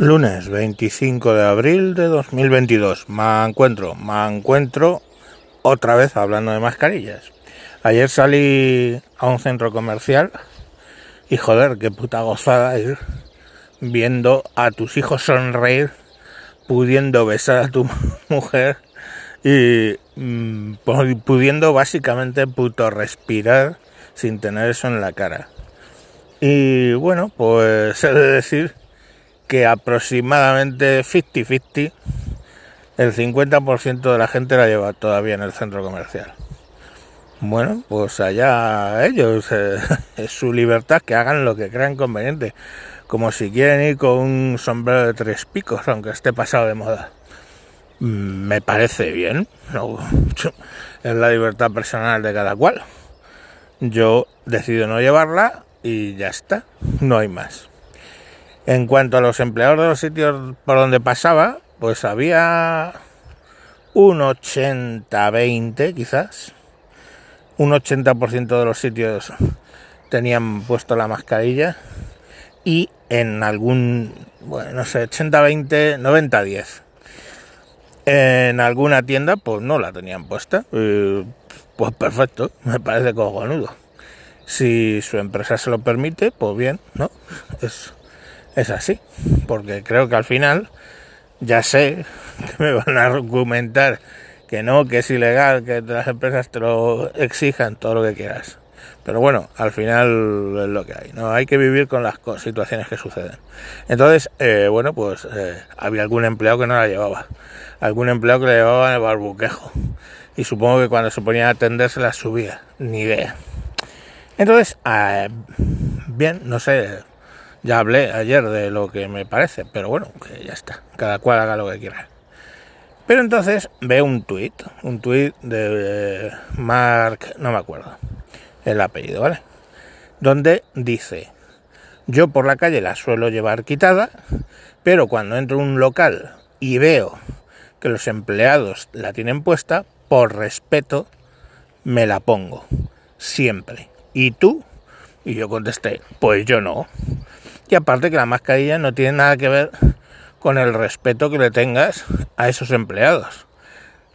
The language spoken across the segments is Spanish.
Lunes 25 de abril de 2022. Me encuentro, me encuentro otra vez hablando de mascarillas. Ayer salí a un centro comercial y joder, qué puta gozada ir viendo a tus hijos sonreír, pudiendo besar a tu mujer y mm, pudiendo básicamente puto respirar sin tener eso en la cara. Y bueno, pues he de decir que aproximadamente 50-50, el 50% de la gente la lleva todavía en el centro comercial. Bueno, pues allá ellos, eh, es su libertad, que hagan lo que crean conveniente, como si quieren ir con un sombrero de tres picos, aunque esté pasado de moda. Mm, me parece bien, es la libertad personal de cada cual. Yo decido no llevarla y ya está, no hay más. En cuanto a los empleados de los sitios por donde pasaba, pues había un 80-20 quizás. Un 80% de los sitios tenían puesto la mascarilla y en algún, bueno, no sé, 80-20, 90-10. En alguna tienda pues no la tenían puesta. pues perfecto, me parece cojonudo. Si su empresa se lo permite, pues bien, ¿no? Es es así, porque creo que al final ya sé que me van a argumentar que no, que es ilegal, que las empresas te lo exijan, todo lo que quieras. Pero bueno, al final es lo que hay, ¿no? Hay que vivir con las situaciones que suceden. Entonces, eh, bueno, pues eh, había algún empleado que no la llevaba, algún empleado que la llevaba en el barbuquejo. Y supongo que cuando se ponía a atenderse la subía, ni idea. Entonces, eh, bien, no sé, ya hablé ayer de lo que me parece, pero bueno, que ya está. Cada cual haga lo que quiera. Pero entonces veo un tuit, un tuit de Mark, no me acuerdo el apellido, ¿vale? Donde dice, yo por la calle la suelo llevar quitada, pero cuando entro a un local y veo que los empleados la tienen puesta, por respeto me la pongo, siempre. ¿Y tú? Y yo contesté, pues yo no. Y aparte que la mascarilla no tiene nada que ver con el respeto que le tengas a esos empleados.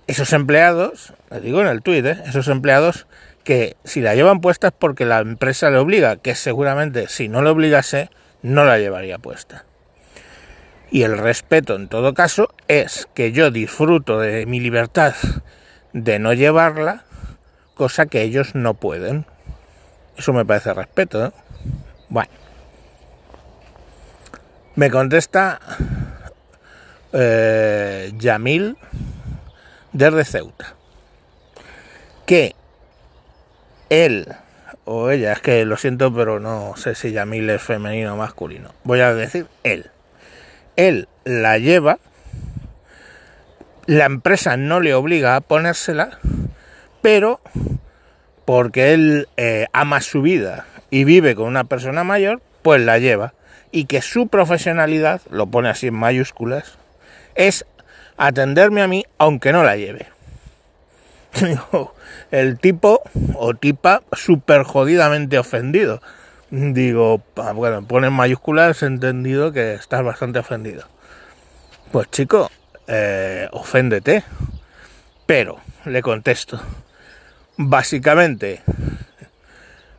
Esos empleados, les digo en el tuit, ¿eh? esos empleados que si la llevan puesta es porque la empresa le obliga, que seguramente si no le obligase no la llevaría puesta. Y el respeto en todo caso es que yo disfruto de mi libertad de no llevarla, cosa que ellos no pueden. Eso me parece respeto. ¿eh? Bueno. Me contesta eh, Yamil desde Ceuta que él o ella, es que lo siento, pero no sé si Yamil es femenino o masculino. Voy a decir él. Él la lleva, la empresa no le obliga a ponérsela, pero porque él eh, ama su vida y vive con una persona mayor, pues la lleva y que su profesionalidad, lo pone así en mayúsculas, es atenderme a mí aunque no la lleve. el tipo o tipa súper jodidamente ofendido. Digo, bueno, pone en mayúsculas entendido que estás bastante ofendido. Pues chico, eh, oféndete. Pero, le contesto, básicamente,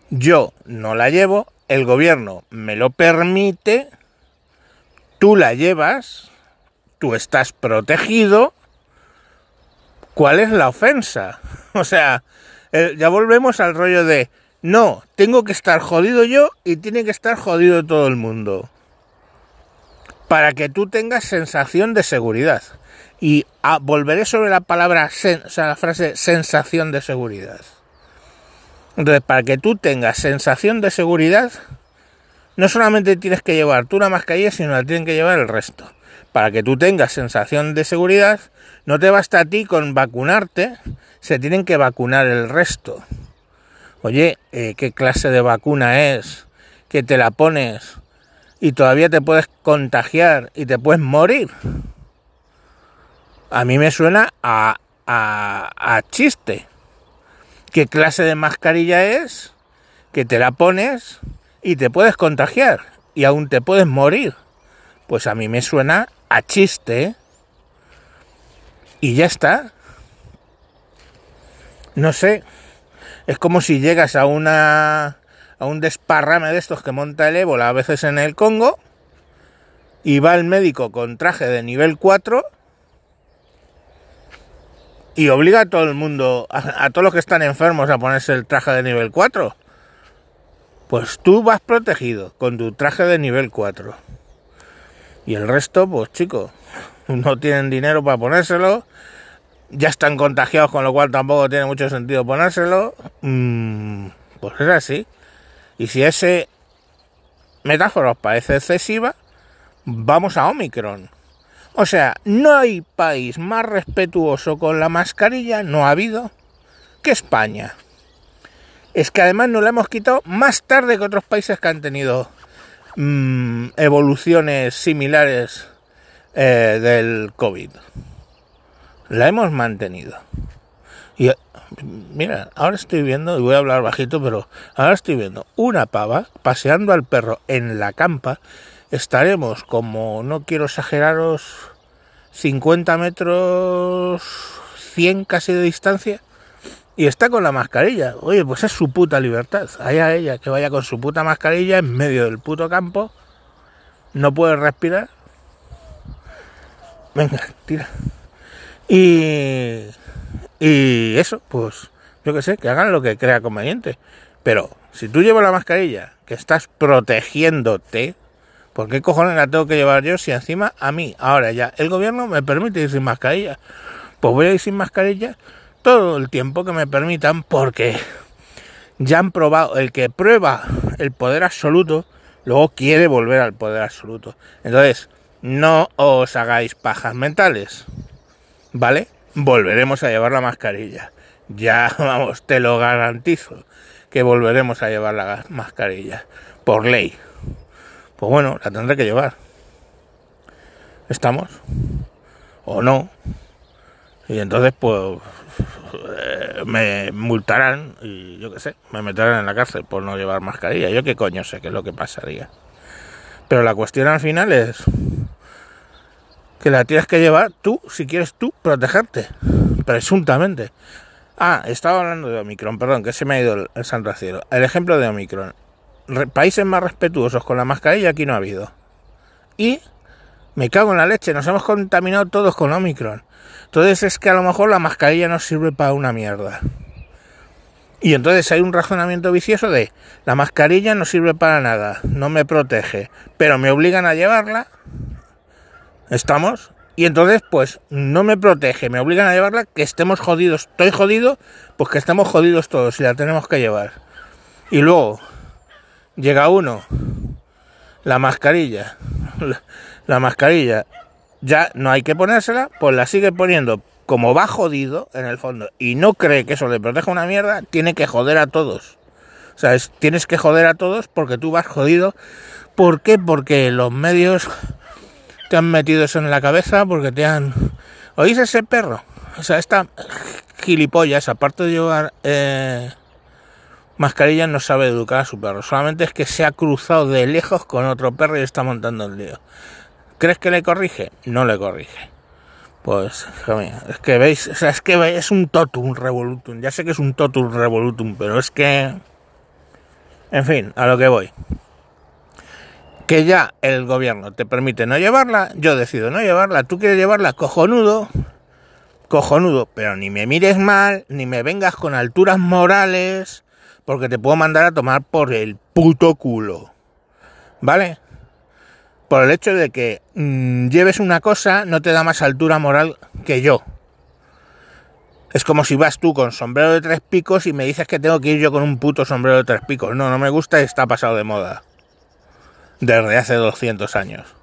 yo no la llevo, el gobierno me lo permite, tú la llevas, tú estás protegido, ¿cuál es la ofensa? O sea, ya volvemos al rollo de, no, tengo que estar jodido yo y tiene que estar jodido todo el mundo. Para que tú tengas sensación de seguridad. Y ah, volveré sobre la palabra, o sea, la frase sensación de seguridad. Entonces, para que tú tengas sensación de seguridad, no solamente tienes que llevar tú la mascarilla, sino la tienen que llevar el resto. Para que tú tengas sensación de seguridad, no te basta a ti con vacunarte, se tienen que vacunar el resto. Oye, eh, ¿qué clase de vacuna es? Que te la pones y todavía te puedes contagiar y te puedes morir. A mí me suena a, a, a chiste. ¿Qué clase de mascarilla es? Que te la pones y te puedes contagiar y aún te puedes morir. pues a mí me suena a chiste y ya está. No sé, es como si llegas a una a un desparrame de estos que monta el ébola a veces en el Congo y va el médico con traje de nivel 4 y obliga a todo el mundo, a, todos los que están enfermos a ponerse el traje de nivel 4. Pues tú vas protegido con tu traje de nivel 4. Y el resto, pues chicos, no tienen dinero para ponérselo, ya están contagiados, con lo cual tampoco tiene mucho sentido ponérselo. Mm, pues es así. Y si ese metáfora os parece excesiva, vamos a Omicron. O sea, no hay país más respetuoso con la mascarilla, no ha habido, que España. Es que además nos la hemos quitado más tarde que otros países que han tenido mmm, evoluciones similares eh, del COVID. La hemos mantenido. Y mira, ahora estoy viendo, y voy a hablar bajito, pero ahora estoy viendo una pava paseando al perro en la campa. Estaremos como, no quiero exageraros, 50 metros, 100 casi de distancia y está con la mascarilla. Oye, pues es su puta libertad. Allá ella que vaya con su puta mascarilla en medio del puto campo. No puede respirar. Venga, tira. Y, y eso, pues yo que sé, que hagan lo que crea conveniente. Pero si tú llevas la mascarilla, que estás protegiéndote, ¿por qué cojones la tengo que llevar yo si encima a mí, ahora ya, el gobierno me permite ir sin mascarilla? Pues voy a ir sin mascarilla todo el tiempo que me permitan porque ya han probado, el que prueba el poder absoluto, luego quiere volver al poder absoluto. Entonces, no os hagáis pajas mentales, ¿vale? Volveremos a llevar la mascarilla. Ya, vamos, te lo garantizo, que volveremos a llevar la mascarilla, por ley. Pues bueno, la tendré que llevar. ¿Estamos? ¿O no? Y entonces, pues, eh, me multarán y yo qué sé, me meterán en la cárcel por no llevar mascarilla. Yo qué coño sé qué es lo que pasaría. Pero la cuestión al final es que la tienes que llevar tú, si quieres tú, protegerte, presuntamente. Ah, estaba hablando de Omicron, perdón, que se me ha ido el, santo cielo. El ejemplo de Omicron. Países más respetuosos con la mascarilla aquí no ha habido. Y me cago en la leche, nos hemos contaminado todos con Omicron. Entonces es que a lo mejor la mascarilla no sirve para una mierda. Y entonces hay un razonamiento vicioso de la mascarilla no sirve para nada, no me protege, pero me obligan a llevarla. ¿Estamos? Y entonces, pues, no me protege, me obligan a llevarla, que estemos jodidos. Estoy jodido, pues que estemos jodidos todos y la tenemos que llevar. Y luego, llega uno, la mascarilla, la mascarilla, ya no hay que ponérsela, pues la sigue poniendo. Como va jodido en el fondo y no cree que eso le proteja una mierda, tiene que joder a todos. O sea, es, tienes que joder a todos porque tú vas jodido. ¿Por qué? Porque los medios te han metido eso en la cabeza, porque te han... ¿Oís ese perro? O sea, esta gilipollas, aparte de llevar eh, mascarilla, no sabe educar a su perro. Solamente es que se ha cruzado de lejos con otro perro y está montando el lío. ¿Crees que le corrige? No le corrige. Pues, es que veis, o sea, es que es un totum revolutum. Ya sé que es un totum revolutum, pero es que. En fin, a lo que voy. Que ya el gobierno te permite no llevarla, yo decido no llevarla, tú quieres llevarla, cojonudo, cojonudo, pero ni me mires mal, ni me vengas con alturas morales, porque te puedo mandar a tomar por el puto culo. ¿Vale? por el hecho de que mmm, lleves una cosa no te da más altura moral que yo. Es como si vas tú con sombrero de tres picos y me dices que tengo que ir yo con un puto sombrero de tres picos. No, no me gusta y está pasado de moda. Desde hace 200 años.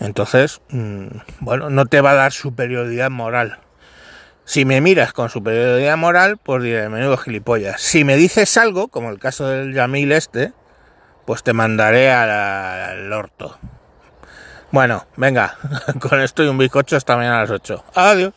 Entonces, mmm, bueno, no te va a dar superioridad moral. Si me miras con superioridad moral, pues diré, menudo gilipollas. Si me dices algo, como el caso del Yamil este, pues te mandaré al, orto. Bueno, venga, con esto y un bizcocho hasta mañana a las 8. Adiós.